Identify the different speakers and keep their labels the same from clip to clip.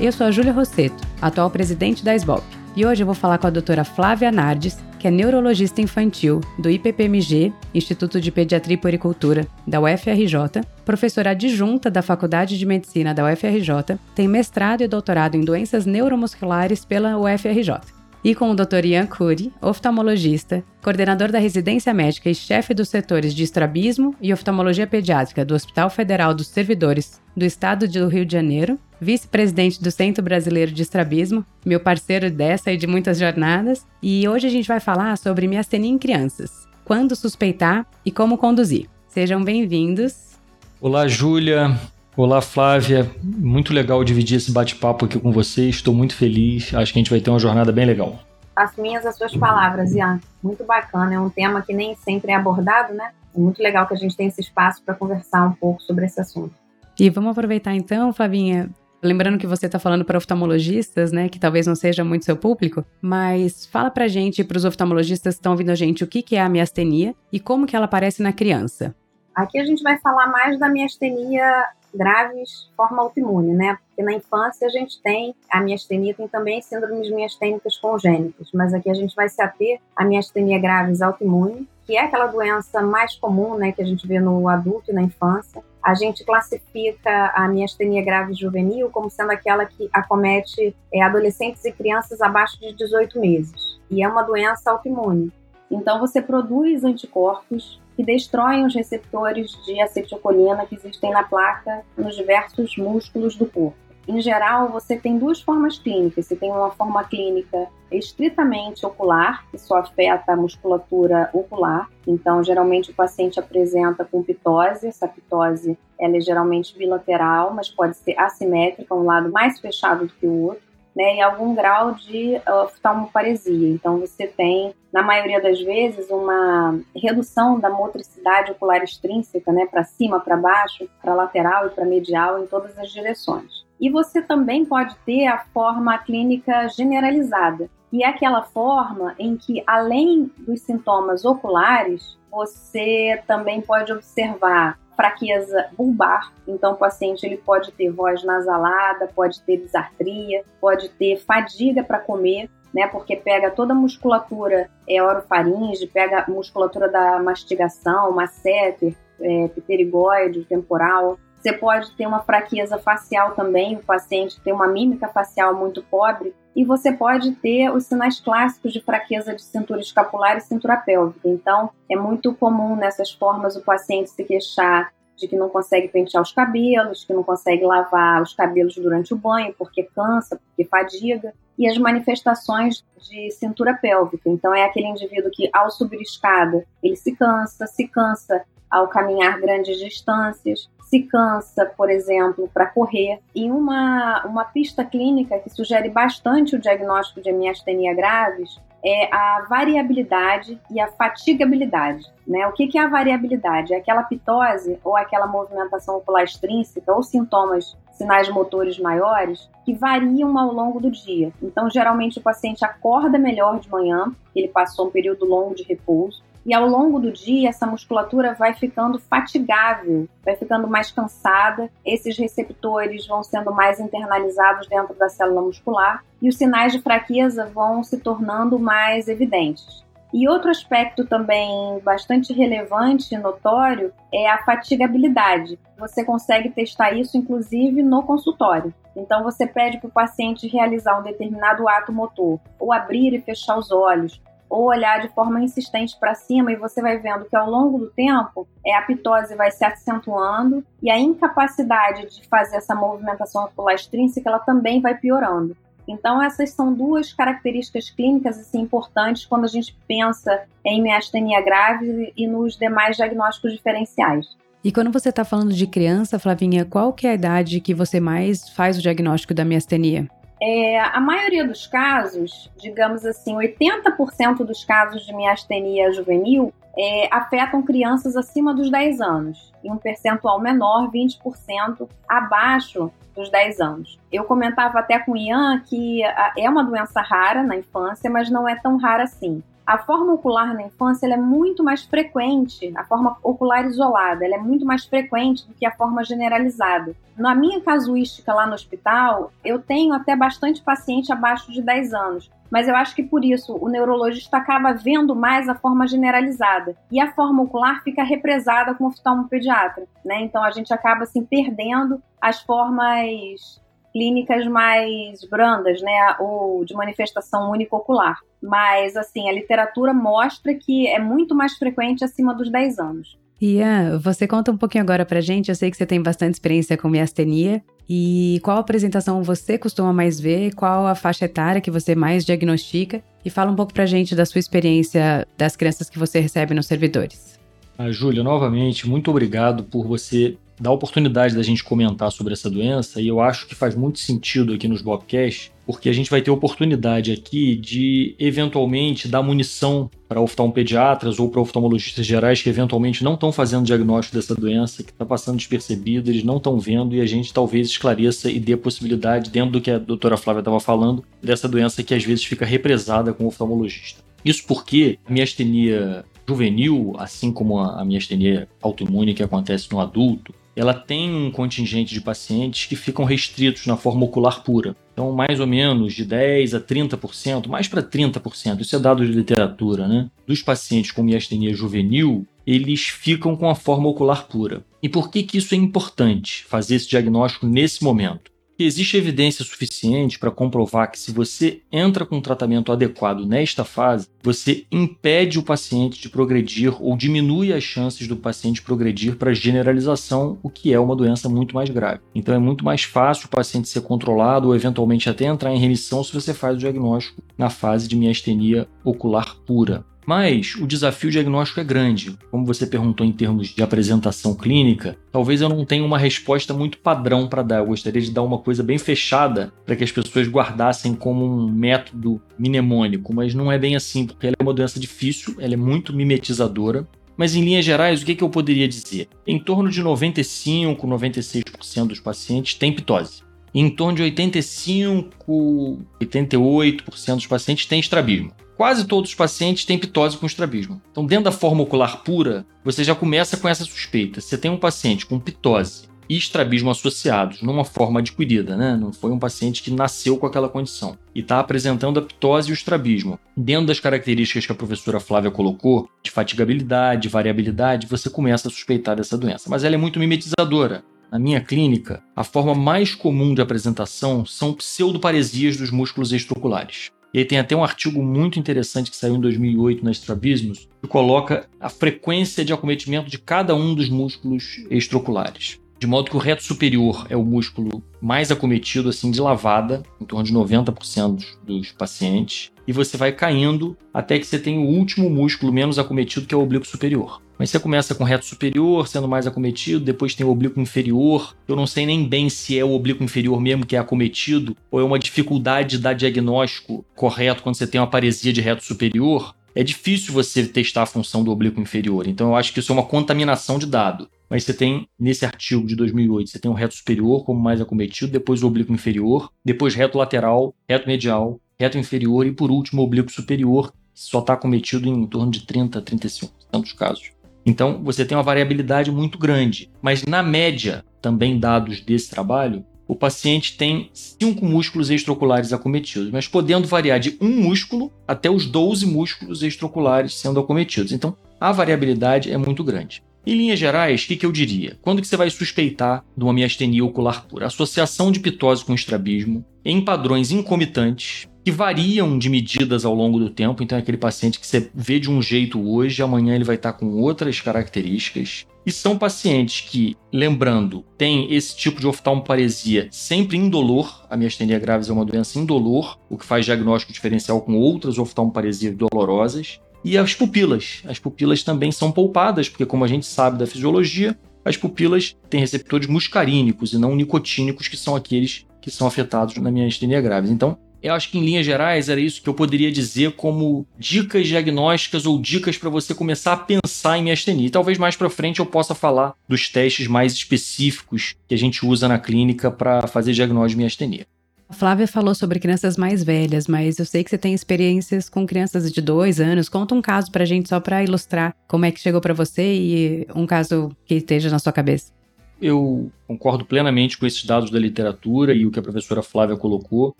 Speaker 1: Eu sou a Júlia Rosseto, atual presidente da SBOP. E hoje eu vou falar com a doutora Flávia Nardes, que é neurologista infantil do IPPMG, Instituto de Pediatria e Puericultura, da UFRJ, professora adjunta da Faculdade de Medicina da UFRJ, tem mestrado e doutorado em doenças neuromusculares pela UFRJ. E com o Dr. Ian Cury, oftalmologista, coordenador da residência médica e chefe dos setores de estrabismo e oftalmologia pediátrica do Hospital Federal dos Servidores do Estado do Rio de Janeiro, vice-presidente do Centro Brasileiro de Estrabismo, meu parceiro dessa e de muitas jornadas, e hoje a gente vai falar sobre miastenia em crianças, quando suspeitar e como conduzir. Sejam bem-vindos.
Speaker 2: Olá, Júlia. Olá, Flávia. Muito legal dividir esse bate-papo aqui com vocês. Estou muito feliz. Acho que a gente vai ter uma jornada bem legal.
Speaker 3: As minhas as suas palavras, Ian. Muito bacana. É um tema que nem sempre é abordado, né? É muito legal que a gente tenha esse espaço para conversar um pouco sobre esse assunto.
Speaker 1: E vamos aproveitar então, Flavinha, Lembrando que você está falando para oftalmologistas, né, que talvez não seja muito seu público, mas fala para gente, para os oftalmologistas que estão ouvindo a gente, o que, que é a miastenia e como que ela aparece na criança.
Speaker 3: Aqui a gente vai falar mais da miastenia graves, forma autoimune, né? Porque na infância a gente tem a miastenia, tem também síndromes miastênicas congênitas, mas aqui a gente vai se ater à miastenia graves autoimune, que é aquela doença mais comum, né, que a gente vê no adulto e na infância. A gente classifica a miastenia grave juvenil como sendo aquela que acomete é, adolescentes e crianças abaixo de 18 meses. E é uma doença autoimune. Então você produz anticorpos que destroem os receptores de acetilcolina que existem na placa nos diversos músculos do corpo. Em geral, você tem duas formas clínicas. Você tem uma forma clínica estritamente ocular, que só afeta a musculatura ocular. Então, geralmente o paciente apresenta com pitose. Essa pitose ela é geralmente bilateral, mas pode ser assimétrica, um lado mais fechado do que o outro né, e algum grau de oftalmoparesia. Então, você tem, na maioria das vezes, uma redução da motricidade ocular extrínseca, né, para cima, para baixo, para lateral e para medial, em todas as direções. E você também pode ter a forma clínica generalizada, que é aquela forma em que, além dos sintomas oculares, você também pode observar fraqueza bulbar, então o paciente ele pode ter voz nasalada, pode ter disartria, pode ter fadiga para comer, né, porque pega toda a musculatura é, orofaringe, pega a musculatura da mastigação, masseter, é, pterigoide, temporal. Você pode ter uma fraqueza facial também, o paciente tem uma mímica facial muito pobre, e você pode ter os sinais clássicos de fraqueza de cintura escapular e cintura pélvica. Então, é muito comum nessas formas o paciente se queixar de que não consegue pentear os cabelos, que não consegue lavar os cabelos durante o banho porque cansa, porque fadiga, e as manifestações de cintura pélvica. Então, é aquele indivíduo que, ao subir escada, ele se cansa, se cansa ao caminhar grandes distâncias, se cansa, por exemplo, para correr. E uma, uma pista clínica que sugere bastante o diagnóstico de miastenia graves é a variabilidade e a fatigabilidade. Né? O que, que é a variabilidade? É aquela pitose ou aquela movimentação ocular extrínseca ou sintomas, sinais motores maiores que variam ao longo do dia. Então, geralmente, o paciente acorda melhor de manhã, ele passou um período longo de repouso, e ao longo do dia, essa musculatura vai ficando fatigável, vai ficando mais cansada, esses receptores vão sendo mais internalizados dentro da célula muscular e os sinais de fraqueza vão se tornando mais evidentes. E outro aspecto também bastante relevante e notório é a fatigabilidade. Você consegue testar isso, inclusive, no consultório. Então, você pede para o paciente realizar um determinado ato motor, ou abrir e fechar os olhos, ou olhar de forma insistente para cima e você vai vendo que ao longo do tempo é, a pitose vai se acentuando e a incapacidade de fazer essa movimentação ocular extrínseca ela também vai piorando. Então essas são duas características clínicas assim, importantes quando a gente pensa em miastenia grave e nos demais diagnósticos diferenciais.
Speaker 1: E quando você está falando de criança, Flavinha, qual que é a idade que você mais faz o diagnóstico da miastenia?
Speaker 3: É, a maioria dos casos, digamos assim, 80% dos casos de miastenia juvenil é, afetam crianças acima dos 10 anos, e um percentual menor, 20%, abaixo dos 10 anos. Eu comentava até com o Ian que é uma doença rara na infância, mas não é tão rara assim. A forma ocular na infância é muito mais frequente, a forma ocular isolada, é muito mais frequente do que a forma generalizada. Na minha casuística lá no hospital, eu tenho até bastante paciente abaixo de 10 anos, mas eu acho que por isso o neurologista acaba vendo mais a forma generalizada e a forma ocular fica represada com o oftalmopediatra, né? Então a gente acaba assim perdendo as formas clínicas mais brandas, né, ou de manifestação unicocular. Mas, assim, a literatura mostra que é muito mais frequente acima dos 10 anos.
Speaker 1: Ian, você conta um pouquinho agora pra gente. Eu sei que você tem bastante experiência com miastenia. E qual apresentação você costuma mais ver? Qual a faixa etária que você mais diagnostica? E fala um pouco pra gente da sua experiência das crianças que você recebe nos servidores.
Speaker 2: Ah, Júlia, novamente, muito obrigado por você dar a oportunidade da gente comentar sobre essa doença. E eu acho que faz muito sentido aqui nos Bobcast, porque a gente vai ter oportunidade aqui de eventualmente dar munição para oftalmopediatras ou para oftalmologistas gerais que eventualmente não estão fazendo diagnóstico dessa doença, que está passando despercebido, eles não estão vendo e a gente talvez esclareça e dê a possibilidade, dentro do que a doutora Flávia estava falando, dessa doença que às vezes fica represada com o oftalmologista. Isso porque a miastenia juvenil, assim como a miastenia autoimune que acontece no adulto, ela tem um contingente de pacientes que ficam restritos na forma ocular pura. Então, mais ou menos de 10 a 30%, mais para 30%, isso é dado de literatura, né? Dos pacientes com miastenia juvenil, eles ficam com a forma ocular pura. E por que, que isso é importante, fazer esse diagnóstico nesse momento? Que existe evidência suficiente para comprovar que se você entra com um tratamento adequado nesta fase, você impede o paciente de progredir ou diminui as chances do paciente progredir para generalização, o que é uma doença muito mais grave. Então é muito mais fácil o paciente ser controlado ou eventualmente até entrar em remissão se você faz o diagnóstico na fase de miastenia ocular pura. Mas o desafio diagnóstico é grande. Como você perguntou em termos de apresentação clínica, talvez eu não tenha uma resposta muito padrão para dar. Eu gostaria de dar uma coisa bem fechada para que as pessoas guardassem como um método mnemônico, mas não é bem assim, porque ela é uma doença difícil, ela é muito mimetizadora. Mas em linhas gerais, o que, eu poderia dizer? Em torno de 95, 96% dos pacientes têm pitose. Em torno de 85, 88% dos pacientes têm estrabismo quase todos os pacientes têm pitose com estrabismo. Então, dentro da forma ocular pura, você já começa com essa suspeita. Você tem um paciente com pitose e estrabismo associados, numa forma adquirida, né? Não foi um paciente que nasceu com aquela condição e está apresentando a pitose e o estrabismo. Dentro das características que a professora Flávia colocou, de fatigabilidade, variabilidade, você começa a suspeitar dessa doença. Mas ela é muito mimetizadora. Na minha clínica, a forma mais comum de apresentação são pseudoparesias dos músculos extraoculares. E aí tem até um artigo muito interessante que saiu em 2008 na Strabismus, que coloca a frequência de acometimento de cada um dos músculos extraoculares. De modo que o reto superior é o músculo mais acometido, assim, de lavada, em torno de 90% dos pacientes. E você vai caindo até que você tem o último músculo menos acometido, que é o oblíquo superior. Mas você começa com o reto superior sendo mais acometido, depois tem o oblíquo inferior. Eu não sei nem bem se é o oblíquo inferior mesmo que é acometido, ou é uma dificuldade de dar diagnóstico correto quando você tem uma paresia de reto superior. É difícil você testar a função do oblíquo inferior, então eu acho que isso é uma contaminação de dado. Mas você tem, nesse artigo de 2008, você tem o reto superior como mais acometido, depois o oblíquo inferior, depois reto lateral, reto medial, reto inferior e, por último, oblíquo superior, que só está acometido em torno de 30 a 35% dos casos. Então, você tem uma variabilidade muito grande. Mas, na média, também dados desse trabalho, o paciente tem cinco músculos extraoculares acometidos, mas podendo variar de um músculo até os 12 músculos extraoculares sendo acometidos. Então, a variabilidade é muito grande. Em linhas gerais, o que, que, eu diria? Quando que você vai suspeitar de uma miastenia ocular pura? Associação de pitose com estrabismo em padrões incomitantes, que variam de medidas ao longo do tempo. Então, é aquele paciente que você vê de um jeito hoje, amanhã ele vai estar com outras características. E são pacientes que, lembrando, têm esse tipo de oftalmoparesia sempre indolor. A miastenia graves é uma doença indolor, o que faz diagnóstico diferencial com outras oftalmoparesias dolorosas. E as pupilas. As pupilas também são poupadas, porque, como a gente sabe da fisiologia, as pupilas têm receptores muscarínicos e não nicotínicos, que são aqueles que são afetados na miastenia graves. Então, eu acho que em linhas gerais era isso que eu poderia dizer como dicas diagnósticas ou dicas para você começar a pensar em miastenia. E talvez mais para frente eu possa falar dos testes mais específicos que a gente usa na clínica para fazer diagnóstico de miastenia.
Speaker 1: A Flávia falou sobre crianças mais velhas, mas eu sei que você tem experiências com crianças de dois anos. Conta um caso pra gente só para ilustrar como é que chegou para você e um caso que esteja na sua cabeça.
Speaker 2: Eu concordo plenamente com esses dados da literatura e o que a professora Flávia colocou.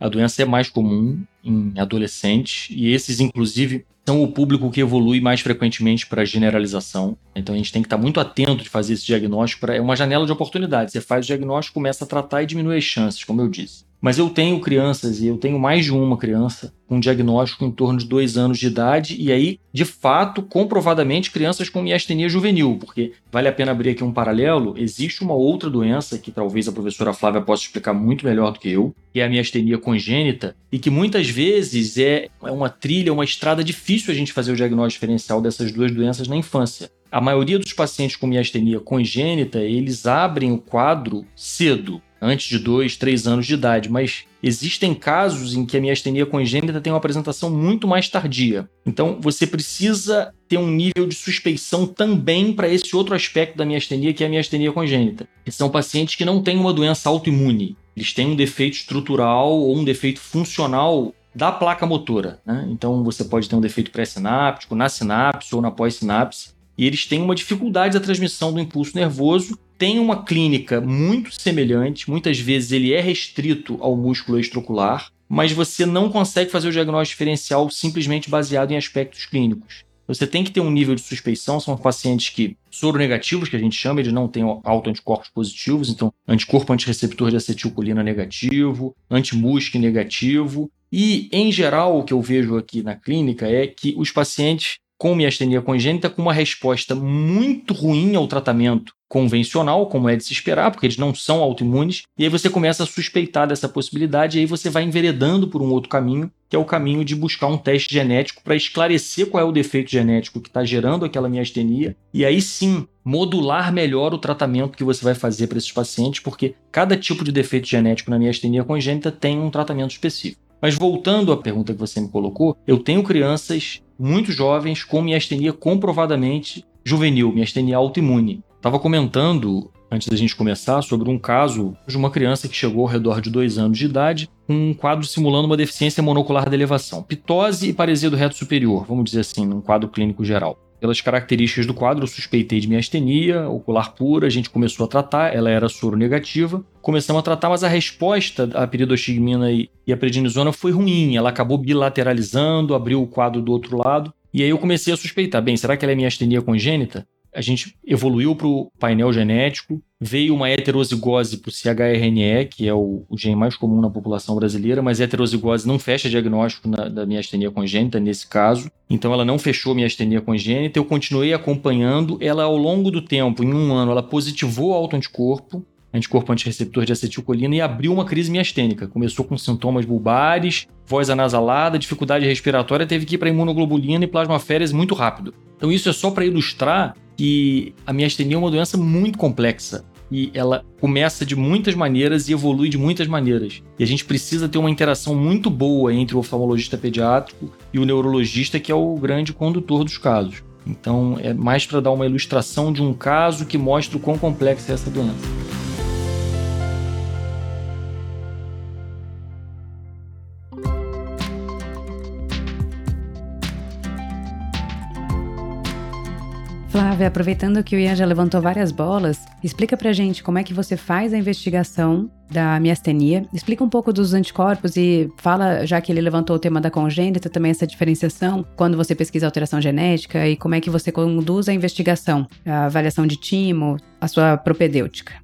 Speaker 2: A doença é mais comum em adolescentes e esses, inclusive, são o público que evolui mais frequentemente para generalização. Então a gente tem que estar muito atento de fazer esse diagnóstico. Pra... É uma janela de oportunidade. Você faz o diagnóstico, começa a tratar e diminui as chances, como eu disse. Mas eu tenho crianças, e eu tenho mais de uma criança, com diagnóstico em torno de dois anos de idade, e aí, de fato, comprovadamente, crianças com miastenia juvenil, porque vale a pena abrir aqui um paralelo. Existe uma outra doença que talvez a professora Flávia possa explicar muito melhor do que eu, que é a miastenia congênita, e que muitas vezes é, é uma trilha, uma estrada difícil a gente fazer o diagnóstico diferencial dessas duas doenças na infância. A maioria dos pacientes com miastenia congênita, eles abrem o quadro cedo, antes de dois, três anos de idade, mas existem casos em que a miastenia congênita tem uma apresentação muito mais tardia. Então, você precisa ter um nível de suspeição também para esse outro aspecto da miastenia, que é a miastenia congênita. São pacientes que não têm uma doença autoimune. Eles têm um defeito estrutural ou um defeito funcional da placa motora. Né? Então, você pode ter um defeito pré-sináptico, na sinapse ou na pós-sinapse. E eles têm uma dificuldade da transmissão do impulso nervoso tem uma clínica muito semelhante, muitas vezes ele é restrito ao músculo extraocular, mas você não consegue fazer o diagnóstico diferencial simplesmente baseado em aspectos clínicos. Você tem que ter um nível de suspeição, são pacientes que soronegativos, que a gente chama, eles não têm autoanticorpos positivos, então anticorpo antireceptor de acetilcolina negativo, antimusc negativo, e em geral o que eu vejo aqui na clínica é que os pacientes com miastenia congênita com uma resposta muito ruim ao tratamento convencional, como é de se esperar, porque eles não são autoimunes, e aí você começa a suspeitar dessa possibilidade, e aí você vai enveredando por um outro caminho, que é o caminho de buscar um teste genético para esclarecer qual é o defeito genético que está gerando aquela miastenia, e aí sim modular melhor o tratamento que você vai fazer para esses pacientes, porque cada tipo de defeito genético na miastenia congênita tem um tratamento específico. Mas voltando à pergunta que você me colocou, eu tenho crianças muito jovens com miastenia comprovadamente juvenil, miastenia autoimune. Estava comentando, antes da gente começar, sobre um caso de uma criança que chegou ao redor de dois anos de idade, com um quadro simulando uma deficiência monocular de elevação, pitose e paresia do reto superior, vamos dizer assim, num quadro clínico geral. Pelas características do quadro, eu suspeitei de miastenia ocular pura, a gente começou a tratar, ela era soro negativa. Começamos a tratar, mas a resposta à peridostigmina e a prednisona foi ruim, ela acabou bilateralizando, abriu o quadro do outro lado. E aí eu comecei a suspeitar, bem, será que ela é miastenia congênita? A gente evoluiu para o painel genético, veio uma heterozigose para o CHRNE, que é o, o, gene mais comum na população brasileira, mas heterozigose não fecha diagnóstico na, da miastenia congênita nesse caso, então ela não fechou miastenia congênita, eu continuei acompanhando ela ao longo do tempo, em um ano ela positivou autoanticorpo, anticorpo antireceptor de acetilcolina e abriu uma crise miastênica. Começou com sintomas bulbares, voz anasalada, dificuldade respiratória, teve que ir para imunoglobulina e plasmaférese muito rápido. Então isso é só para ilustrar que a miastenia é uma doença muito complexa e ela começa de muitas maneiras e evolui de muitas maneiras. E a gente precisa ter uma interação muito boa entre o oftalmologista pediátrico e o neurologista, que é o grande condutor dos casos. Então, é mais para dar uma ilustração de um caso que mostra o quão complexa é essa doença.
Speaker 1: Aproveitando que o Ian já levantou várias bolas, explica pra gente como é que você faz a investigação da miastenia. Explica um pouco dos anticorpos e fala, já que ele levantou o tema da congênita, também essa diferenciação quando você pesquisa alteração genética e como é que você conduz a investigação, a avaliação de timo, a sua propedêutica.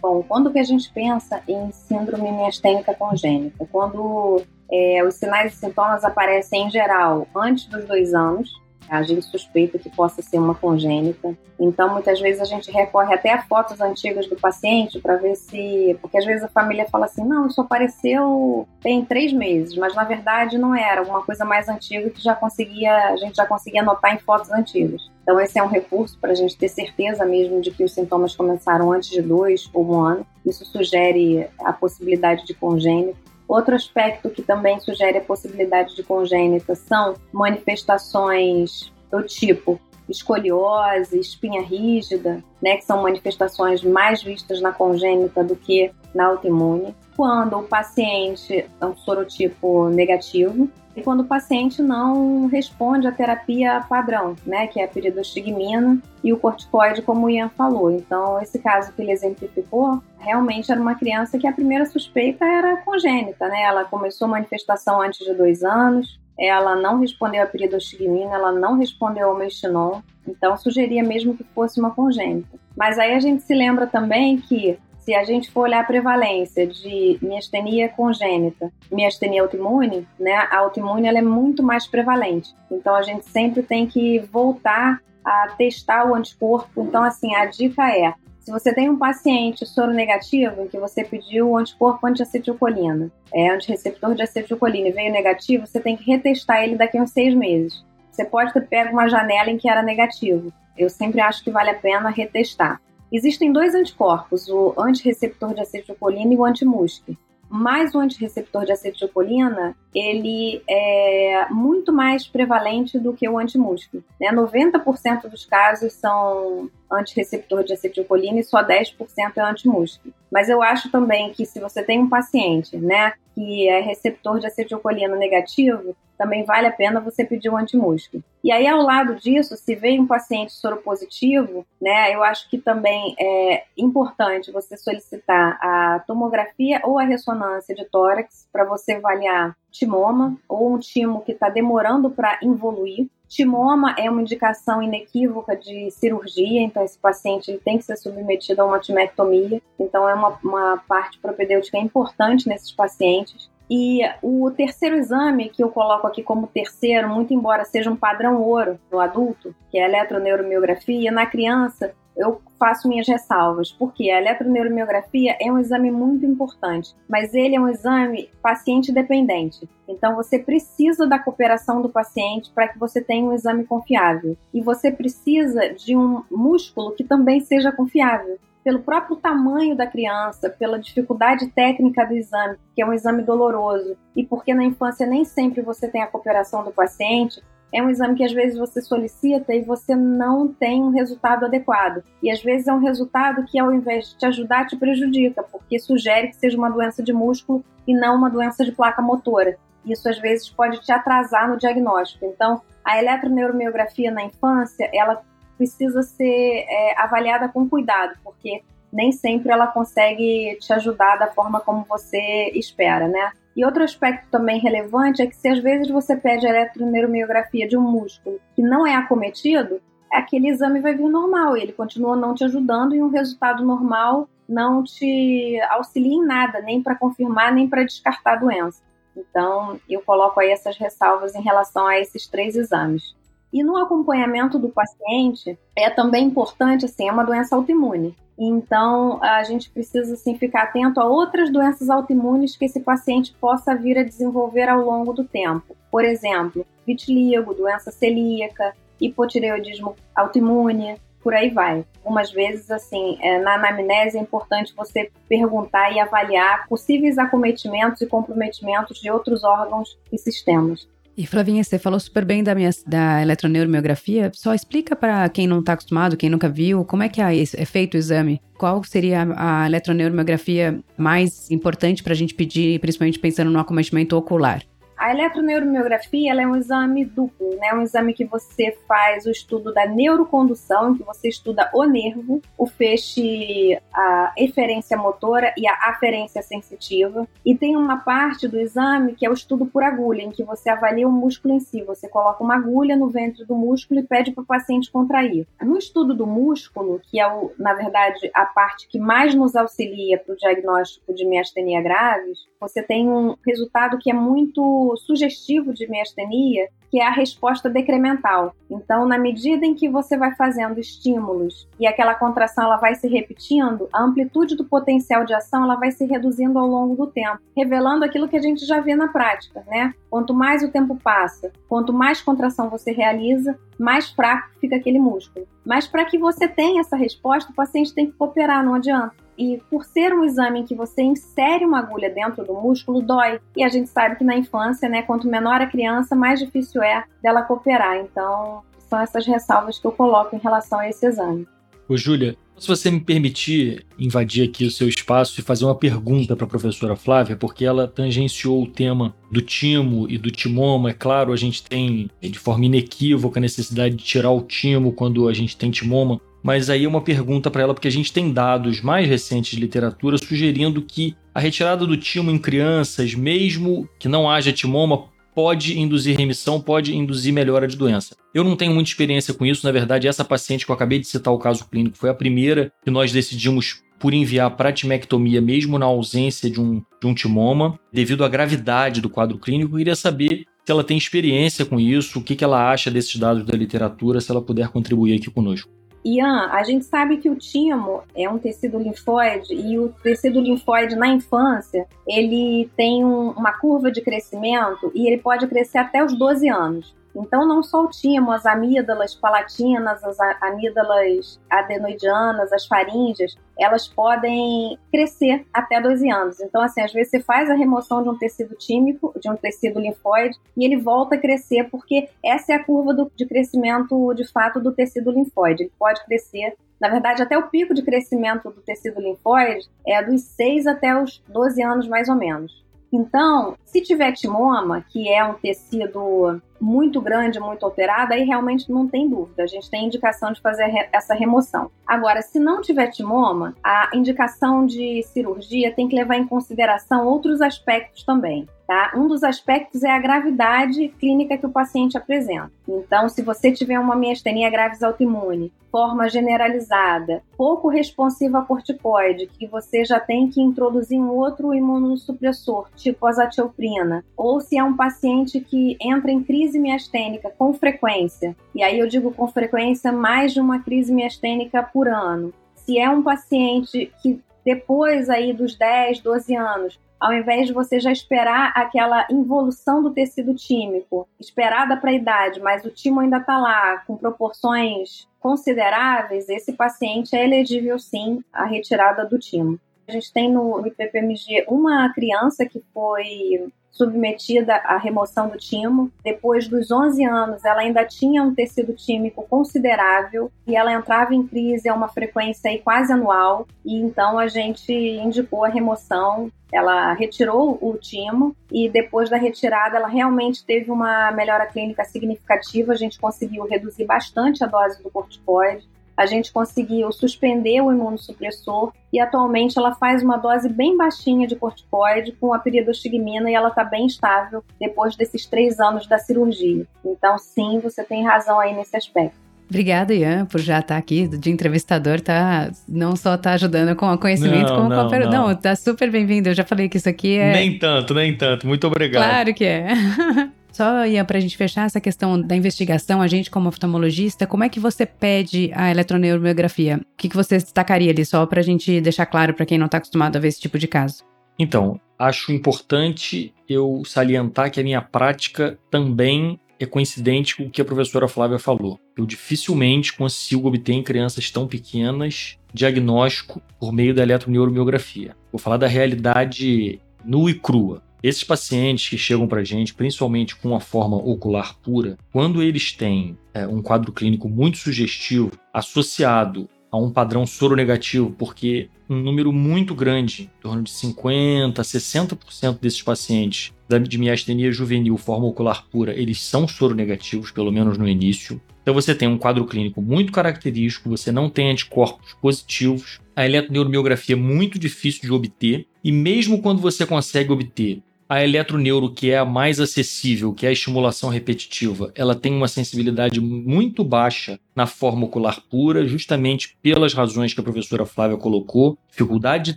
Speaker 3: Bom, quando que a gente pensa em síndrome miastênica congênita? Quando é, os sinais e sintomas aparecem em geral antes dos dois anos, a gente suspeita que possa ser uma congênita. Então, muitas vezes a gente recorre até a fotos antigas do paciente para ver se. Porque às vezes a família fala assim: não, isso apareceu tem três meses, mas na verdade não era, alguma coisa mais antiga que já conseguia, a gente já conseguia notar em fotos antigas. Então, esse é um recurso para a gente ter certeza mesmo de que os sintomas começaram antes de dois ou um ano. Isso sugere a possibilidade de congênito. Outro aspecto que também sugere a possibilidade de congênita são manifestações do tipo escoliose, espinha rígida, né, que são manifestações mais vistas na congênita do que na autoimune. Quando o paciente é um sorotipo negativo, e quando o paciente não responde à terapia padrão, né, que é a piridostigmina e o corticoide, como o Ian falou. Então, esse caso que ele exemplificou, realmente era uma criança que a primeira suspeita era congênita, né? Ela começou a manifestação antes de dois anos, ela não respondeu à piridostigmina, ela não respondeu ao mestinon, então sugeria mesmo que fosse uma congênita. Mas aí a gente se lembra também que se a gente for olhar a prevalência de miastenia congênita, miastenia autoimune, né, a autoimune ela é muito mais prevalente. Então a gente sempre tem que voltar a testar o anticorpo. Então assim, a dica é, se você tem um paciente soro negativo, em que você pediu o anticorpo anti-acetilcolina, é antireceptor de acetilcolina e veio negativo, você tem que retestar ele daqui a uns seis meses. Você pode ter pego uma janela em que era negativo. Eu sempre acho que vale a pena retestar. Existem dois anticorpos, o antireceptor de acetilcolina e o antimusc. Mas o antireceptor de acetilcolina, ele é muito mais prevalente do que o antimusc. Né? 90% dos casos são antireceptor de acetilcolina e só 10% é antimusc. Mas eu acho também que se você tem um paciente, né, que é receptor de acetilcolina negativo, também vale a pena você pedir um antimúsculo. E aí, ao lado disso, se vem um paciente soropositivo, né, eu acho que também é importante você solicitar a tomografia ou a ressonância de tórax para você avaliar timoma ou um timo que está demorando para involuir. Timoma é uma indicação inequívoca de cirurgia, então esse paciente ele tem que ser submetido a uma timectomia, então é uma, uma parte propedêutica importante nesses pacientes. E o terceiro exame que eu coloco aqui como terceiro, muito embora seja um padrão ouro no adulto, que é a eletroneuromiografia, na criança eu faço minhas ressalvas, porque a eletroneuromiografia é um exame muito importante, mas ele é um exame paciente dependente. Então você precisa da cooperação do paciente para que você tenha um exame confiável. E você precisa de um músculo que também seja confiável pelo próprio tamanho da criança, pela dificuldade técnica do exame, que é um exame doloroso, e porque na infância nem sempre você tem a cooperação do paciente, é um exame que às vezes você solicita e você não tem um resultado adequado. E às vezes é um resultado que, ao invés de te ajudar, te prejudica, porque sugere que seja uma doença de músculo e não uma doença de placa motora. Isso às vezes pode te atrasar no diagnóstico. Então, a eletroneuromiografia na infância, ela precisa ser é, avaliada com cuidado, porque nem sempre ela consegue te ajudar da forma como você espera, né? E outro aspecto também relevante é que se às vezes você pede a eletroneuromiografia de um músculo que não é acometido, aquele exame vai vir normal ele continua não te ajudando e um resultado normal não te auxilia em nada, nem para confirmar, nem para descartar a doença. Então, eu coloco aí essas ressalvas em relação a esses três exames. E no acompanhamento do paciente, é também importante, assim, é uma doença autoimune. Então, a gente precisa assim, ficar atento a outras doenças autoimunes que esse paciente possa vir a desenvolver ao longo do tempo. Por exemplo, vitiligo, doença celíaca, hipotireoidismo autoimune, por aí vai. Algumas vezes, assim, é, na anamnese é importante você perguntar e avaliar possíveis acometimentos e comprometimentos de outros órgãos e sistemas.
Speaker 1: E Flavinha, você falou super bem da, minha, da eletroneuromiografia. Só explica para quem não está acostumado, quem nunca viu, como é que é, é feito o exame. Qual seria a, eletroneuromiografia mais importante para a gente pedir, principalmente pensando no acometimento ocular?
Speaker 3: A eletroneuromiografia é um exame duplo, né? um exame que você faz o estudo da neurocondução, que você estuda o nervo, o feixe, a eferência motora e a aferência sensitiva. E tem uma parte do exame que é o estudo por agulha, em que você avalia o músculo em si. Você coloca uma agulha no ventre do músculo e pede para o paciente contrair. No estudo do músculo, que é, o, na verdade, a parte que mais nos auxilia para o diagnóstico de miastenia graves, você tem um resultado que é muito sugestivo de miastenia, que é a resposta decremental. Então, na medida em que você vai fazendo estímulos e aquela contração ela vai se repetindo, a amplitude do potencial de ação ela vai se reduzindo ao longo do tempo, revelando aquilo que a gente já vê na prática, né? Quanto mais o tempo passa, quanto mais contração você realiza, mais fraco fica aquele músculo. Mas para que você tenha essa resposta, o paciente tem que cooperar, não adianta. E por ser um exame em que você insere uma agulha dentro do músculo, dói. E a gente sabe que na infância, né, quanto menor a criança, mais difícil é dela cooperar. Então, são essas ressalvas que eu coloco em relação a esse exame.
Speaker 2: Ô, Júlia, se você me permitir invadir aqui o seu espaço e fazer uma pergunta para a professora Flávia, porque ela tangenciou o tema do timo e do timoma. É claro, a gente tem de forma inequívoca a necessidade de tirar o timo quando a gente tem timoma, mas aí uma pergunta para ela, porque a gente tem dados mais recentes de literatura sugerindo que a retirada do timo em crianças, mesmo que não haja timoma, pode induzir remissão, pode induzir melhora de doença. Eu não tenho muita experiência com isso, na verdade, essa paciente que eu acabei de citar o caso clínico foi a primeira que nós decidimos por enviar para timectomia, mesmo na ausência de um, de um timoma, devido à gravidade do quadro clínico. Eu queria saber se ela tem experiência com isso, o que, que ela acha desses dados da literatura, se ela puder contribuir aqui conosco.
Speaker 3: Ian, a gente sabe que o timo é um tecido linfóide e o tecido linfóide na infância ele tem um, uma curva de crescimento e ele pode crescer até os 12 anos. Então, não só timo, as amígdalas palatinas, as amígdalas adenoidianas, as faríngeas, elas podem crescer até 12 anos. Então, assim, às vezes você faz a remoção de um tecido tímico, de um tecido linfóide, e ele volta a crescer, porque essa é a curva do, de crescimento, de fato, do tecido linfóide. Ele pode crescer na verdade, até o pico de crescimento do tecido linfóide é dos 6 até os 12 anos, mais ou menos. Então, se tiver timoma, que é um tecido muito grande, muito alterado, aí realmente não tem dúvida. A gente tem indicação de fazer essa remoção. Agora, se não tiver timoma, a indicação de cirurgia tem que levar em consideração outros aspectos também. Tá? Um dos aspectos é a gravidade clínica que o paciente apresenta. Então, se você tiver uma miastenia graves autoimune, forma generalizada, pouco responsiva a corticoide, que você já tem que introduzir um outro imunossupressor, tipo azatioprina, ou se é um paciente que entra em crise miastênica com frequência, e aí eu digo com frequência mais de uma crise miastênica por ano. Se é um paciente que depois aí dos 10, 12 anos ao invés de você já esperar aquela involução do tecido tímico, esperada para a idade, mas o timo ainda está lá, com proporções consideráveis, esse paciente é elegível sim à retirada do timo. A gente tem no IPPMG uma criança que foi submetida à remoção do timo. Depois dos 11 anos, ela ainda tinha um tecido tímico considerável e ela entrava em crise a uma frequência aí quase anual. E então a gente indicou a remoção. Ela retirou o timo e depois da retirada ela realmente teve uma melhora clínica significativa. A gente conseguiu reduzir bastante a dose do corticoide a gente conseguiu suspender o imunossupressor e atualmente ela faz uma dose bem baixinha de corticoide com a piridostigmina e ela está bem estável depois desses três anos da cirurgia. Então, sim, você tem razão aí nesse aspecto.
Speaker 1: Obrigada, Ian, por já estar aqui de entrevistador, tá? Não só tá ajudando com o conhecimento, não, como não, com a... não. não, tá super bem-vindo. Eu já falei que isso aqui é.
Speaker 2: Nem tanto, nem tanto. Muito obrigado.
Speaker 1: Claro que é. Só, para a gente fechar essa questão da investigação, a gente como oftalmologista, como é que você pede a eletroneuromiografia? O que, que você destacaria ali, só para a gente deixar claro para quem não está acostumado a ver esse tipo de caso?
Speaker 2: Então, acho importante eu salientar que a minha prática também é coincidente com o que a professora Flávia falou. Eu dificilmente consigo obter em crianças tão pequenas diagnóstico por meio da eletroneuromiografia. Vou falar da realidade nua e crua. Esses pacientes que chegam para a gente, principalmente com a forma ocular pura, quando eles têm é, um quadro clínico muito sugestivo, associado a um padrão soronegativo, porque um número muito grande, em torno de 50%, 60% desses pacientes de miastenia juvenil, forma ocular pura, eles são soronegativos, pelo menos no início. Então você tem um quadro clínico muito característico, você não tem anticorpos positivos, a eletroneuromiografia é muito difícil de obter, e mesmo quando você consegue obter a eletroneuro, que é a mais acessível, que é a estimulação repetitiva, ela tem uma sensibilidade muito baixa na forma ocular pura, justamente pelas razões que a professora Flávia colocou, dificuldade de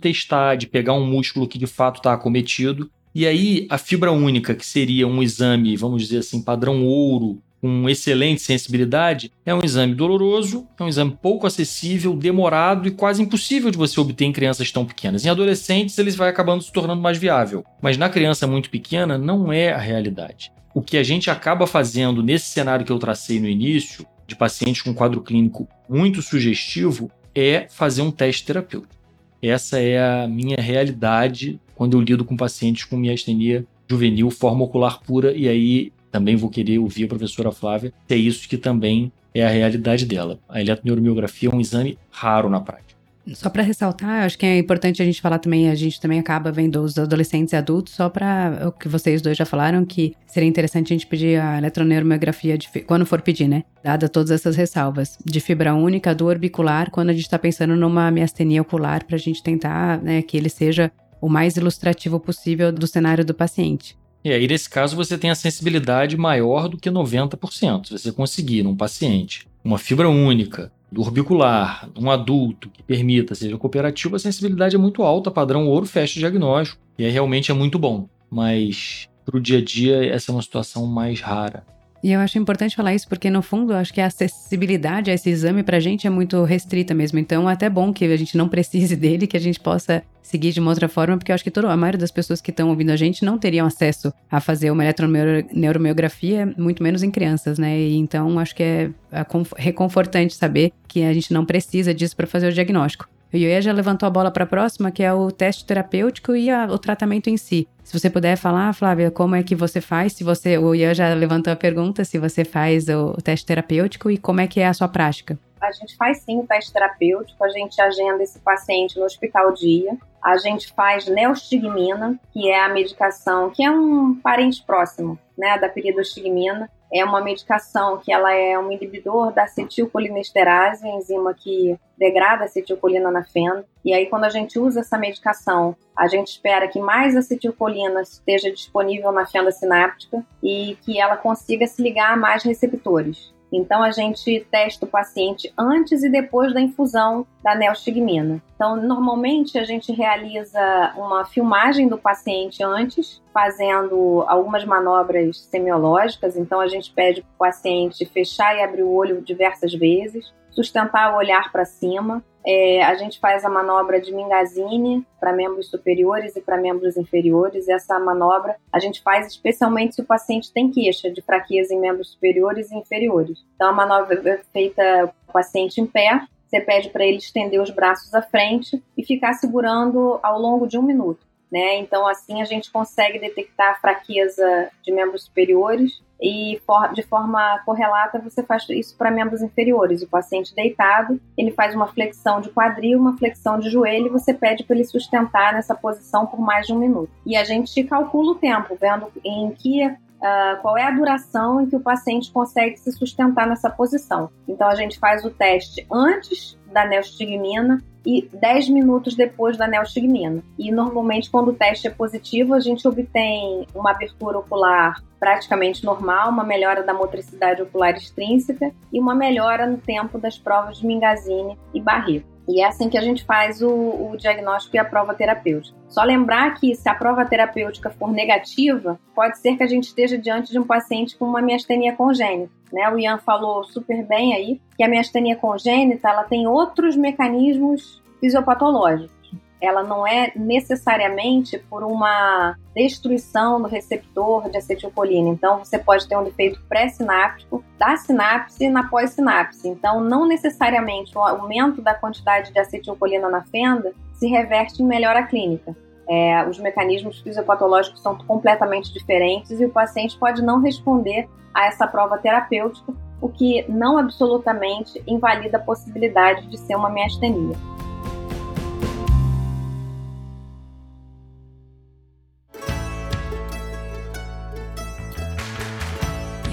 Speaker 2: testar, de pegar um músculo que de fato está acometido, E aí, a fibra única, que seria um exame, vamos dizer assim, padrão ouro, com excelente sensibilidade, é um exame doloroso, é um exame pouco acessível, demorado e quase impossível de você obter em crianças tão pequenas. Em adolescentes, eles vai acabando se tornando mais viável, mas na criança muito pequena não é a realidade. O que a gente acaba fazendo nesse cenário que eu tracei no início, de pacientes com quadro clínico muito sugestivo, é fazer um teste terapêutico. Essa é a minha realidade quando eu lido com pacientes com miastenia juvenil, forma ocular pura, e aí também vou querer ouvir a professora Flávia se é isso que também é a realidade dela. A eletroneuramiografia é um exame raro na prática.
Speaker 1: Só para ressaltar, acho que é importante a gente falar também, a gente também acaba vendo os adolescentes e adultos, só para o que vocês dois já falaram, que seria interessante a gente pedir a eletroneuramiografia de, quando for pedir, né? Dada todas essas ressalvas. De fibra única, do orbicular, quando a gente está pensando numa miastenia ocular, para a gente tentar né, que ele seja o mais ilustrativo possível do cenário do paciente.
Speaker 2: E aí, nesse caso, você tem a sensibilidade maior do que 90%. Se você conseguir, num paciente, uma fibra única, do orbicular, um adulto que permita, seja cooperativo, a sensibilidade é muito alta, padrão ouro, fecha o diagnóstico. E aí realmente é muito bom. Mas para o dia a dia, essa é uma situação mais rara.
Speaker 1: E eu acho importante falar isso porque, no fundo, acho que a acessibilidade a esse exame pra gente é muito restrita mesmo. Então, é até bom que a gente não precise dele, que a gente possa seguir de uma outra forma, porque eu acho que toda, a maioria das pessoas que estão ouvindo a gente não teriam acesso a fazer uma eletroneuromiografia, muito menos em crianças, né? E então, acho que é, é reconfortante saber que a gente não precisa disso para fazer o diagnóstico. O Ioia já levantou a bola para a próxima, que é o teste terapêutico e a, o tratamento em si. Se você puder falar, Flávia, como é que você faz? Se você, o Ian já levantou a pergunta, se você faz o, o teste terapêutico e como é que é a sua prática?
Speaker 3: A gente faz sim o teste terapêutico, a gente agenda esse paciente no hospital dia. A gente faz neostigmina, que é a medicação, que é um parente próximo, né, da peridostigmina é uma medicação que ela é um inibidor da acetilcolinesterase, enzima que degrada a acetilcolina na fenda. E aí, quando a gente usa essa medicação, a gente espera que mais acetilcolina esteja disponível na fenda sináptica e que ela consiga se ligar a mais receptores. Então a gente testa o paciente antes e depois da infusão da neostigmina. Então, normalmente a gente realiza uma filmagem do paciente antes, fazendo algumas manobras semiológicas. Então, a gente pede para o paciente fechar e abrir o olho diversas vezes, sustentar o olhar para cima, é, a gente faz a manobra de Mingazine para membros superiores e para membros inferiores. Essa manobra a gente faz especialmente se o paciente tem queixa de fraqueza em membros superiores e inferiores. Então, a manobra é feita o paciente em pé. Você pede para ele estender os braços à frente e ficar segurando ao longo de um minuto. Né? Então, assim, a gente consegue detectar fraqueza de membros superiores e de forma correlata você faz isso para membros inferiores. O paciente deitado, ele faz uma flexão de quadril, uma flexão de joelho e você pede para ele sustentar nessa posição por mais de um minuto. E a gente calcula o tempo, vendo em que uh, qual é a duração em que o paciente consegue se sustentar nessa posição. Então a gente faz o teste antes da neostigmina e 10 minutos depois da neostigmina. E normalmente, quando o teste é positivo, a gente obtém uma abertura ocular praticamente normal, uma melhora da motricidade ocular extrínseca e uma melhora no tempo das provas de Mingazine e Barreto. E é assim que a gente faz o, o, diagnóstico e a prova terapêutica. Só lembrar que se a prova terapêutica for negativa, pode ser que a gente esteja diante de um paciente com uma miastenia congênita. Né? O Ian falou super bem aí que a miastenia congênita ela tem outros mecanismos fisiopatológicos ela não é necessariamente por uma destruição do receptor de acetilcolina. Então, você pode ter um defeito pré-sináptico da sinapse na pós-sinapse. Então, não necessariamente o aumento da quantidade de acetilcolina na fenda se reverte em melhora clínica. É, os mecanismos fisiopatológicos são completamente diferentes e o paciente pode não responder a essa prova terapêutica, o que não absolutamente invalida a possibilidade de ser uma miastenia.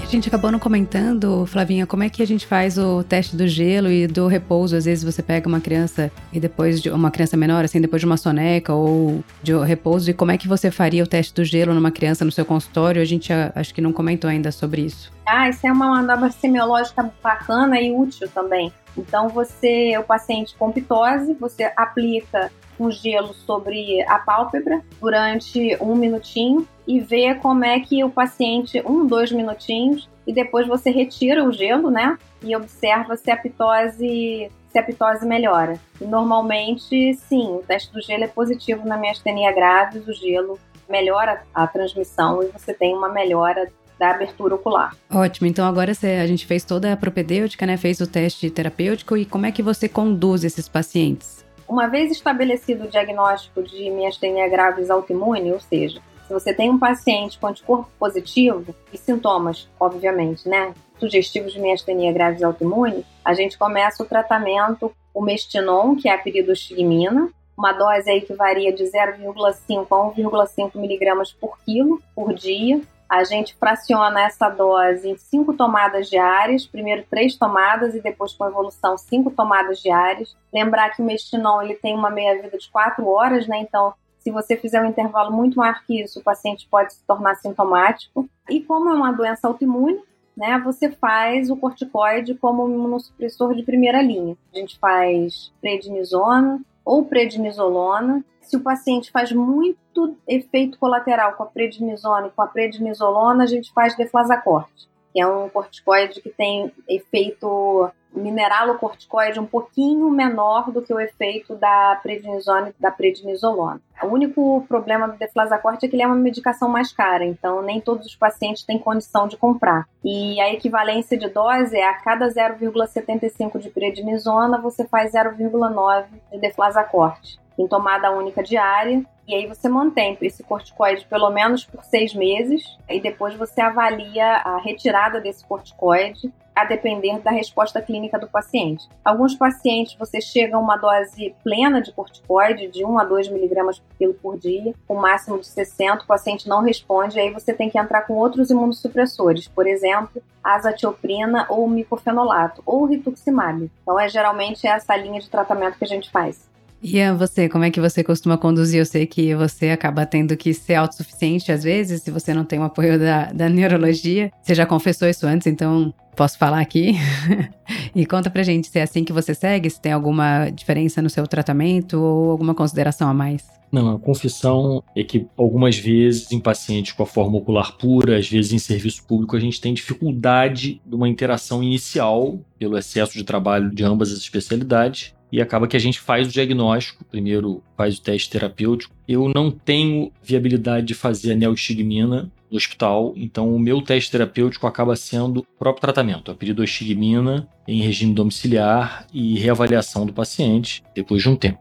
Speaker 1: A gente acabou não comentando, Flavinha, como é que a gente faz o teste do gelo e do repouso? Às vezes você pega uma criança e depois de uma criança menor, assim, depois de uma soneca ou de repouso, e como é que você faria o teste do gelo numa criança no seu consultório? A gente acho que não comentou ainda sobre isso.
Speaker 3: Ah, isso é uma manobra semiológica bacana e útil também. Então você, o paciente com pitose, você aplica com gelo sobre a pálpebra durante um minutinho e vê como é que o paciente, um, dois minutinhos, e depois você retira o gelo, né? E observa se a pitose, se a pitose melhora. Normalmente, sim, o teste do gelo é positivo na miastenia graves, o gelo melhora a transmissão e você tem uma melhora da abertura ocular.
Speaker 1: Ótimo, então agora a gente fez toda a propedêutica, né? Fez o teste terapêutico e como é que você conduz esses pacientes?
Speaker 3: Uma vez estabelecido o diagnóstico de miastenia graves autoimune, ou seja, se você tem um paciente com anticorpo positivo e sintomas, obviamente, né, sugestivos de miastenia graves autoimune, a gente começa o tratamento, o mestinon, que é a piridostigmina, uma dose aí que varia de 0,5 a 1,5 miligramas por quilo por dia, a gente fraciona essa dose em cinco tomadas diárias, primeiro três tomadas e depois com evolução cinco tomadas diárias. Lembrar que o mestinon ele tem uma meia-vida de quatro horas, né? Então, se você fizer um intervalo muito maior que isso, o paciente pode se tornar sintomático. E como é uma doença autoimune, né, você faz o corticoide como um imunossupressor de primeira linha. A gente faz prednisona ou prednisolona se o paciente faz muito efeito colateral com a prednisona e com a prednisolona, a gente faz deflazacorte, que é um corticoide que tem efeito mineralocorticoide um pouquinho menor do que o efeito da prednisona da prednisolona. O único problema do deflazacorte é que ele é uma medicação mais cara, então nem todos os pacientes têm condição de comprar. E a equivalência de dose é a cada 0,75 de prednisona, você faz 0,9 de deflazacorte em tomada única diária. E aí você mantém esse corticoide pelo menos por seis meses e depois você avalia a retirada desse corticoide a depender da resposta clínica do paciente. Alguns pacientes você chega a uma dose plena de corticoide, de 1 a 2 miligramas por quilo por dia, com máximo de 60, o paciente não responde, aí você tem que entrar com outros imunossupressores, por exemplo, azatioprina ou micofenolato, ou rituximab. Então é geralmente essa linha de tratamento que a gente faz.
Speaker 1: A você, como é que você costuma conduzir? Eu sei que você acaba tendo que ser autossuficiente às vezes, se você não tem o apoio da, da neurologia. Você já confessou isso antes, então posso falar aqui. e conta pra gente se é assim que você segue, se tem alguma diferença no seu tratamento ou alguma consideração a mais.
Speaker 2: Não, a confissão é que algumas vezes em pacientes com a forma ocular pura, às vezes em serviço público, a gente tem dificuldade de uma interação inicial pelo excesso de trabalho de ambas as especialidades e acaba que a gente faz o diagnóstico, primeiro faz o teste terapêutico. Eu não tenho viabilidade de fazer a neostigmina no hospital, então o meu teste terapêutico acaba sendo o próprio tratamento, a piridostigmina em regime domiciliar e reavaliação do paciente depois de um tempo.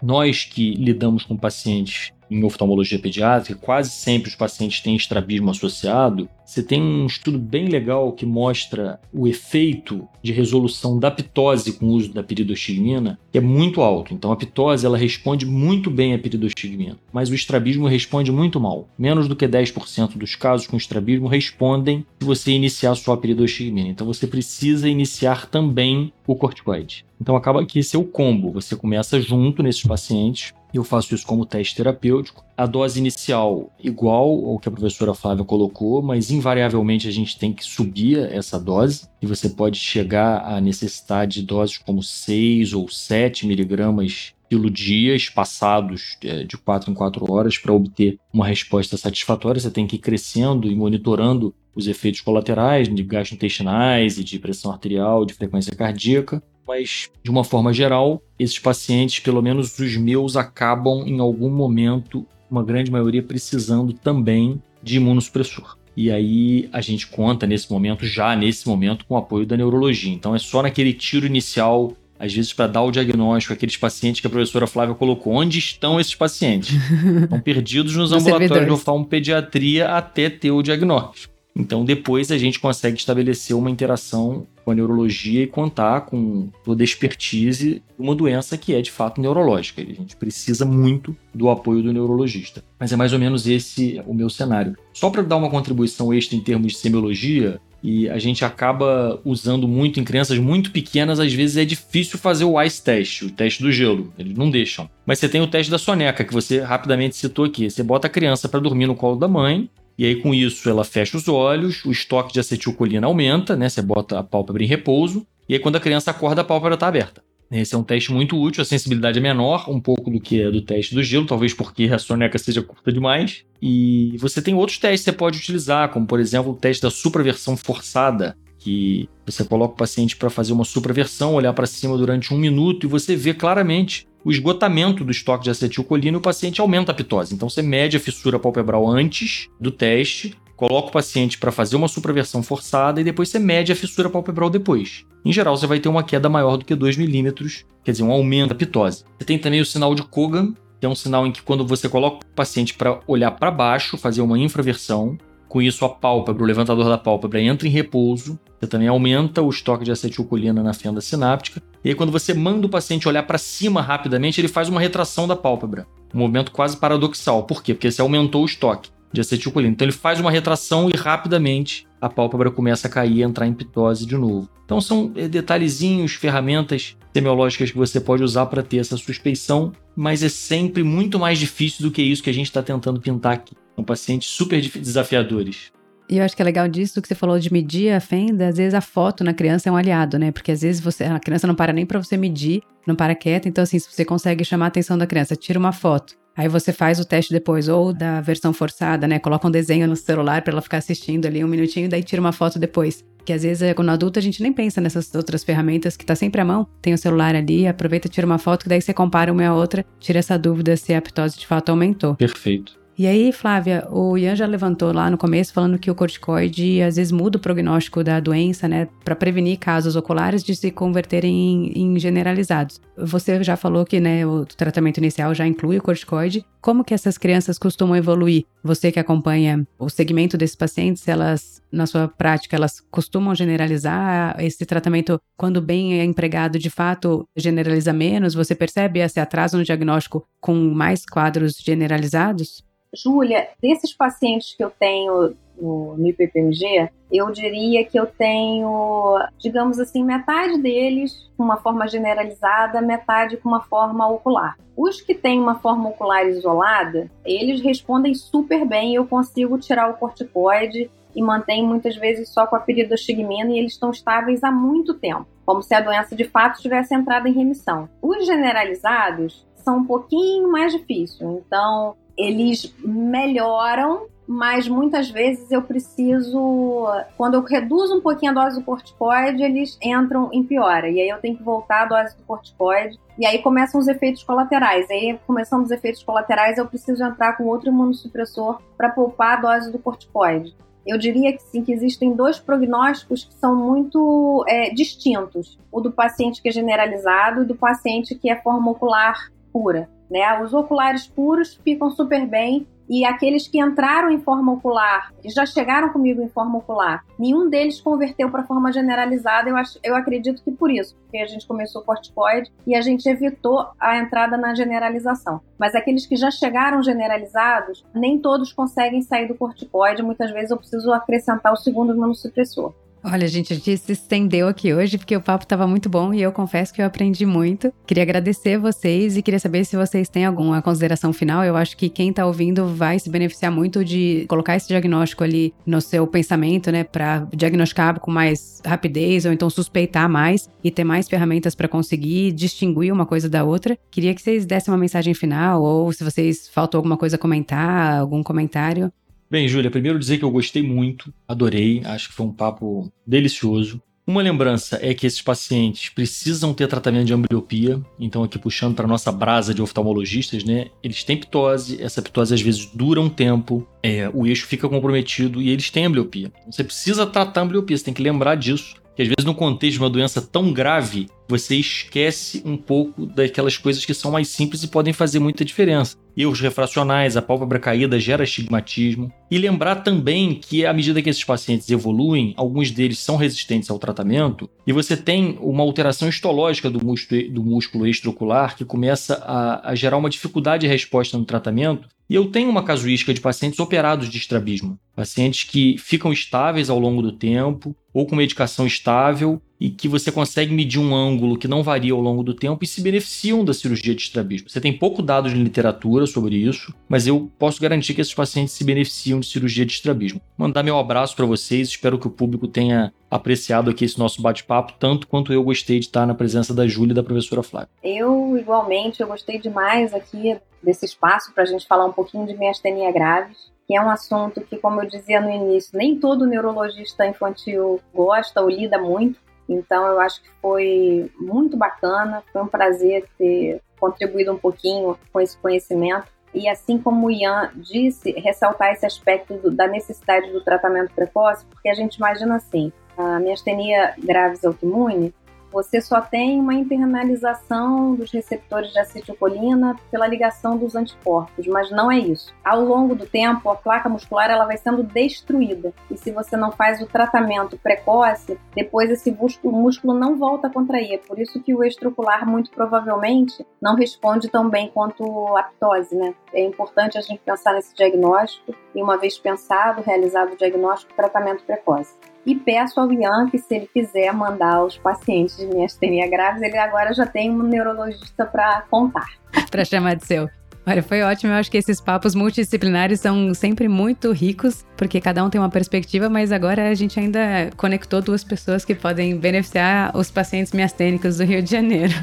Speaker 2: Nós que lidamos com pacientes em oftalmologia pediátrica, quase sempre os pacientes têm estrabismo associado. Você tem um estudo bem legal que mostra o efeito de resolução da pitose com o uso da piridostigmina, que é muito alto. Então a pitose ela responde muito bem à piridostigmina, mas o estrabismo responde muito mal. Menos do que 10% dos casos com estrabismo respondem se você iniciar só a piridostigmina. Então você precisa iniciar também o corticoide. Então acaba que esse é o combo. Você começa junto nesses pacientes eu faço isso como teste terapêutico. A dose inicial igual ao que a professora Flávia colocou, mas invariavelmente a gente tem que subir essa dose e você pode chegar a necessitar de doses como 6 ou 7 miligramas pelo dia, espaçados é, de 4 em 4 horas para obter uma resposta satisfatória. Você tem que ir crescendo e monitorando os efeitos colaterais de gastrointestinais e de pressão arterial, de frequência cardíaca mas de uma forma geral, esses pacientes, pelo menos os meus, acabam em algum momento, uma grande maioria, precisando também de imunossupressor. E aí a gente conta nesse momento, já nesse momento, com o apoio da neurologia. Então é só naquele tiro inicial às vezes para dar o diagnóstico, aqueles pacientes que a professora Flávia colocou. Onde estão esses pacientes? Estão perdidos nos ambulatórios de oftalmopediatria até ter o diagnóstico. Então, depois a gente consegue estabelecer uma interação com a neurologia e contar com toda a expertise uma doença que é de fato neurológica. A gente precisa muito do apoio do neurologista. Mas é mais ou menos esse o meu cenário. Só para dar uma contribuição extra em termos de semiologia, e a gente acaba usando muito em crianças muito pequenas, às vezes é difícil fazer o ice test, o teste do gelo, eles não deixam. Mas você tem o teste da soneca, que você rapidamente citou aqui. Você bota a criança para dormir no colo da mãe, e aí, com isso, ela fecha os olhos, o estoque de acetilcolina aumenta, né? Você bota a pálpebra em repouso, e aí, quando a criança acorda, a pálpebra está aberta. Esse é um teste muito útil, a sensibilidade é menor um pouco do que a do teste do gelo, talvez porque a soneca seja curta demais. E você tem outros testes que você pode utilizar, como por exemplo o teste da supraversão forçada, que você coloca o paciente para fazer uma supraversão, olhar para cima durante um minuto e você vê claramente o esgotamento do estoque de acetilcolina e o paciente aumenta a pitose. Então você mede a fissura palpebral antes do teste, coloca o paciente para fazer uma supraversão forçada e depois você mede a fissura palpebral depois. Em geral, você vai ter uma queda maior do que 2 milímetros, quer dizer, um aumento da pitose. Você tem também o sinal de Kogan, que é um sinal em que quando você coloca o paciente para olhar para baixo, fazer uma infraversão, com isso, a pálpebra, o levantador da pálpebra entra em repouso. Você também aumenta o estoque de acetilcolina na fenda sináptica. E aí, quando você manda o paciente olhar para cima rapidamente, ele faz uma retração da pálpebra. Um movimento quase paradoxal. Por quê? Porque você aumentou o estoque de acetilcolina. Então, ele faz uma retração e rapidamente a pálpebra começa a cair e entrar em pitose de novo. Então, são eh, detalhezinhos, ferramentas semiológicas que você pode usar para ter essa suspeição, mas é sempre muito mais difícil do que isso que a gente está tentando pintar aqui. São pacientes super desafiadores.
Speaker 1: E eu acho que é legal disso que você falou de medir a fenda, às vezes a foto na criança é um aliado, né? Porque às vezes você, a criança não para nem para você medir, não para quieta, então assim, se você consegue chamar a atenção da criança, tira uma foto. Aí você faz o teste depois, ou da versão forçada, né? Coloca um desenho no celular para ela ficar assistindo ali um minutinho, daí tira uma foto depois. Que às vezes, quando adulto, a gente nem pensa nessas outras ferramentas que tá sempre à mão. Tem o celular ali, aproveita, tira uma foto, que daí você compara uma a outra, tira essa dúvida se a aptose de fato aumentou.
Speaker 2: Perfeito.
Speaker 1: E aí, Flávia, o Ian já levantou lá no começo falando que o corticoide às vezes muda o prognóstico da doença, né, para prevenir casos oculares de se converterem em, em, generalizados. Você já falou que, né, o tratamento inicial já inclui o corticoide. Como que essas crianças costumam evoluir? Você que acompanha o segmento desses pacientes, elas, na sua prática, elas costumam generalizar esse tratamento quando bem é empregado, de fato, generaliza menos? Você percebe esse atraso no diagnóstico com mais quadros generalizados?
Speaker 3: Júlia, desses pacientes que eu tenho no, no IPPMG, eu diria que eu tenho, digamos assim, metade deles com uma forma generalizada, metade com uma forma ocular. Os que têm uma forma ocular isolada, eles respondem super bem, eu consigo tirar o corticoide e mantém muitas vezes só com a piridostigmina e eles estão estáveis há muito tempo, como se a doença de fato tivesse entrado em remissão. Os generalizados são um pouquinho mais difíceis, então eles melhoram, mas muitas vezes eu preciso, quando eu reduzo um pouquinho a dose do corticoide, eles entram em piora. E aí eu tenho que voltar a dose do corticoide. E aí começam os efeitos colaterais. Aí, começando os efeitos colaterais, eu preciso entrar com outro imunossupressor para poupar a dose do corticoide. Eu diria que sim, que existem dois prognósticos que são muito é, distintos: o do paciente que é generalizado e do paciente que é forma ocular pura. Né? Os oculares puros ficam super bem e aqueles que entraram em forma ocular, que já chegaram comigo em forma ocular, nenhum deles converteu para forma generalizada. Eu, acho, eu acredito que por isso, porque a gente começou corticoide e a gente evitou a entrada na generalização. Mas aqueles que já chegaram generalizados, nem todos conseguem sair do corticoide. Muitas vezes eu preciso acrescentar o segundo imunossupressor.
Speaker 1: Olha, gente, a gente se estendeu aqui hoje porque o papo estava muito bom e eu confesso que eu aprendi muito. Queria agradecer vocês e queria saber se vocês têm alguma consideração final. Eu acho que quem está ouvindo vai se beneficiar muito de colocar esse diagnóstico ali no seu pensamento, né, para diagnosticar com mais rapidez ou então suspeitar mais e ter mais ferramentas para conseguir distinguir uma coisa da outra. Queria que vocês dessem uma mensagem final ou se vocês faltou alguma coisa a comentar, algum comentário.
Speaker 2: Bem, Júlia, primeiro dizer que eu gostei muito, adorei, acho que foi um papo delicioso. Uma lembrança é que esses pacientes precisam ter tratamento de ambliopia, então aqui puxando para nossa brasa de oftalmologistas, né? Eles têm ptose, essa ptose às vezes dura um tempo, é, o eixo fica comprometido e eles têm ambliopia. Você precisa tratar a ambliopia, você tem que lembrar disso, que às vezes no contexto de uma doença tão grave, você esquece um pouco daquelas coisas que são mais simples e podem fazer muita diferença erros refracionais, a pálpebra caída gera estigmatismo. E lembrar também que, à medida que esses pacientes evoluem, alguns deles são resistentes ao tratamento, e você tem uma alteração histológica do músculo, do músculo extraocular que começa a, a gerar uma dificuldade de resposta no tratamento. E eu tenho uma casuística de pacientes operados de estrabismo, pacientes que ficam estáveis ao longo do tempo, ou com medicação estável, e que você consegue medir um ângulo que não varia ao longo do tempo e se beneficiam da cirurgia de estrabismo. Você tem pouco dados de literatura sobre isso, mas eu posso garantir que esses pacientes se beneficiam de cirurgia de estrabismo. Mandar meu abraço para vocês, espero que o público tenha apreciado aqui esse nosso bate-papo, tanto quanto eu gostei de estar na presença da Júlia e da professora Flávia.
Speaker 3: Eu, igualmente, eu gostei demais aqui desse espaço para a gente falar um pouquinho de miastenia graves que é um assunto que, como eu dizia no início, nem todo neurologista infantil gosta ou lida muito. Então, eu acho que foi muito bacana, foi um prazer ter contribuído um pouquinho com esse conhecimento. E assim como o Ian disse, ressaltar esse aspecto do, da necessidade do tratamento precoce, porque a gente imagina assim, a miastenia graves autoimune, você só tem uma internalização dos receptores de acetilcolina pela ligação dos anticorpos, mas não é isso. Ao longo do tempo, a placa muscular ela vai sendo destruída. E se você não faz o tratamento precoce, depois esse músculo, músculo não volta a contrair. É por isso que o extraocular, muito provavelmente, não responde tão bem quanto a ptose, né? É importante a gente pensar nesse diagnóstico e, uma vez pensado, realizado o diagnóstico, tratamento precoce. E peço ao Ian que, se ele quiser mandar os pacientes de miastenia graves, ele agora já tem um neurologista para contar.
Speaker 1: para chamar de seu. Olha, foi ótimo. Eu acho que esses papos multidisciplinares são sempre muito ricos, porque cada um tem uma perspectiva, mas agora a gente ainda conectou duas pessoas que podem beneficiar os pacientes miastênicos do Rio de Janeiro.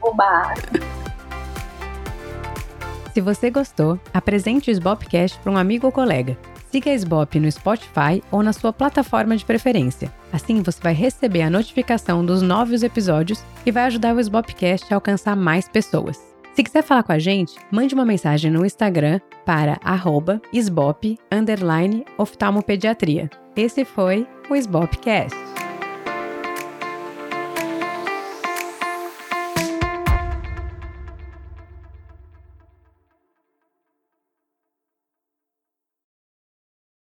Speaker 3: Oba!
Speaker 1: Se você gostou, apresente o Sbopcast para um amigo ou colega. Siga a SBOP no Spotify ou na sua plataforma de preferência. Assim você vai receber a notificação dos novos episódios e vai ajudar o Sbopcast a alcançar mais pessoas. Se quiser falar com a gente, mande uma mensagem no Instagram para oftalmopediatria. Esse foi o Sbopcast.